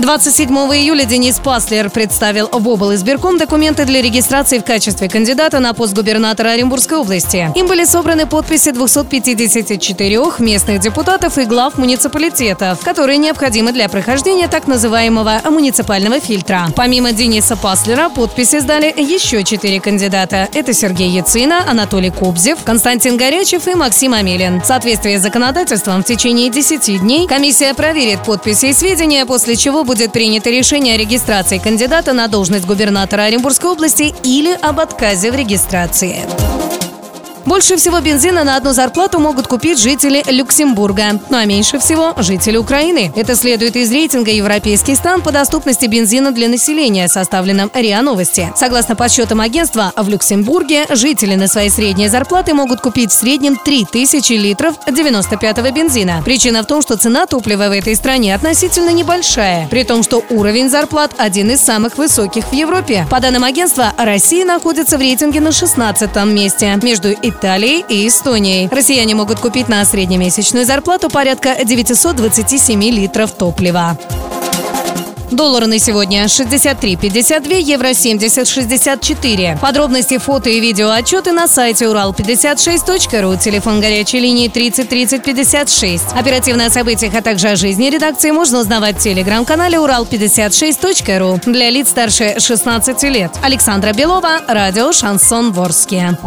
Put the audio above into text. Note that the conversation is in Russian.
27 июля Денис Паслер представил в обл. избирком документы для регистрации в качестве кандидата на пост губернатора Оренбургской области. Им были собраны подписи 254 местных депутатов и глав муниципалитетов, которые необходимы для прохождения так называемого муниципального фильтра. Помимо Дениса Паслера, подписи сдали еще четыре кандидата. Это Сергей Яцина, Анатолий Кобзев, Константин Горячев и Максим Амелин. В соответствии с законодательством в течение 10 дней комиссия проверит подписи и сведения, после чего будет принято решение о регистрации кандидата на должность губернатора Оренбургской области или об отказе в регистрации. Больше всего бензина на одну зарплату могут купить жители Люксембурга, ну а меньше всего жители Украины. Это следует из рейтинга «Европейский стан» по доступности бензина для населения, составленном РИА Новости. Согласно подсчетам агентства, в Люксембурге жители на свои средние зарплаты могут купить в среднем 3000 литров 95-го бензина. Причина в том, что цена топлива в этой стране относительно небольшая, при том, что уровень зарплат один из самых высоких в Европе. По данным агентства, Россия находится в рейтинге на 16 месте. Между Италией и Эстонией. Россияне могут купить на среднемесячную зарплату порядка 927 литров топлива. Доллары на сегодня 63,52, евро 70,64. Подробности, фото и видео отчеты на сайте урал56.ру. Телефон горячей линии 30 30 56. Оперативно о событиях, а также о жизни редакции можно узнавать в телеграм-канале урал56.ру. Для лиц старше 16 лет. Александра Белова, радио «Шансон Ворске».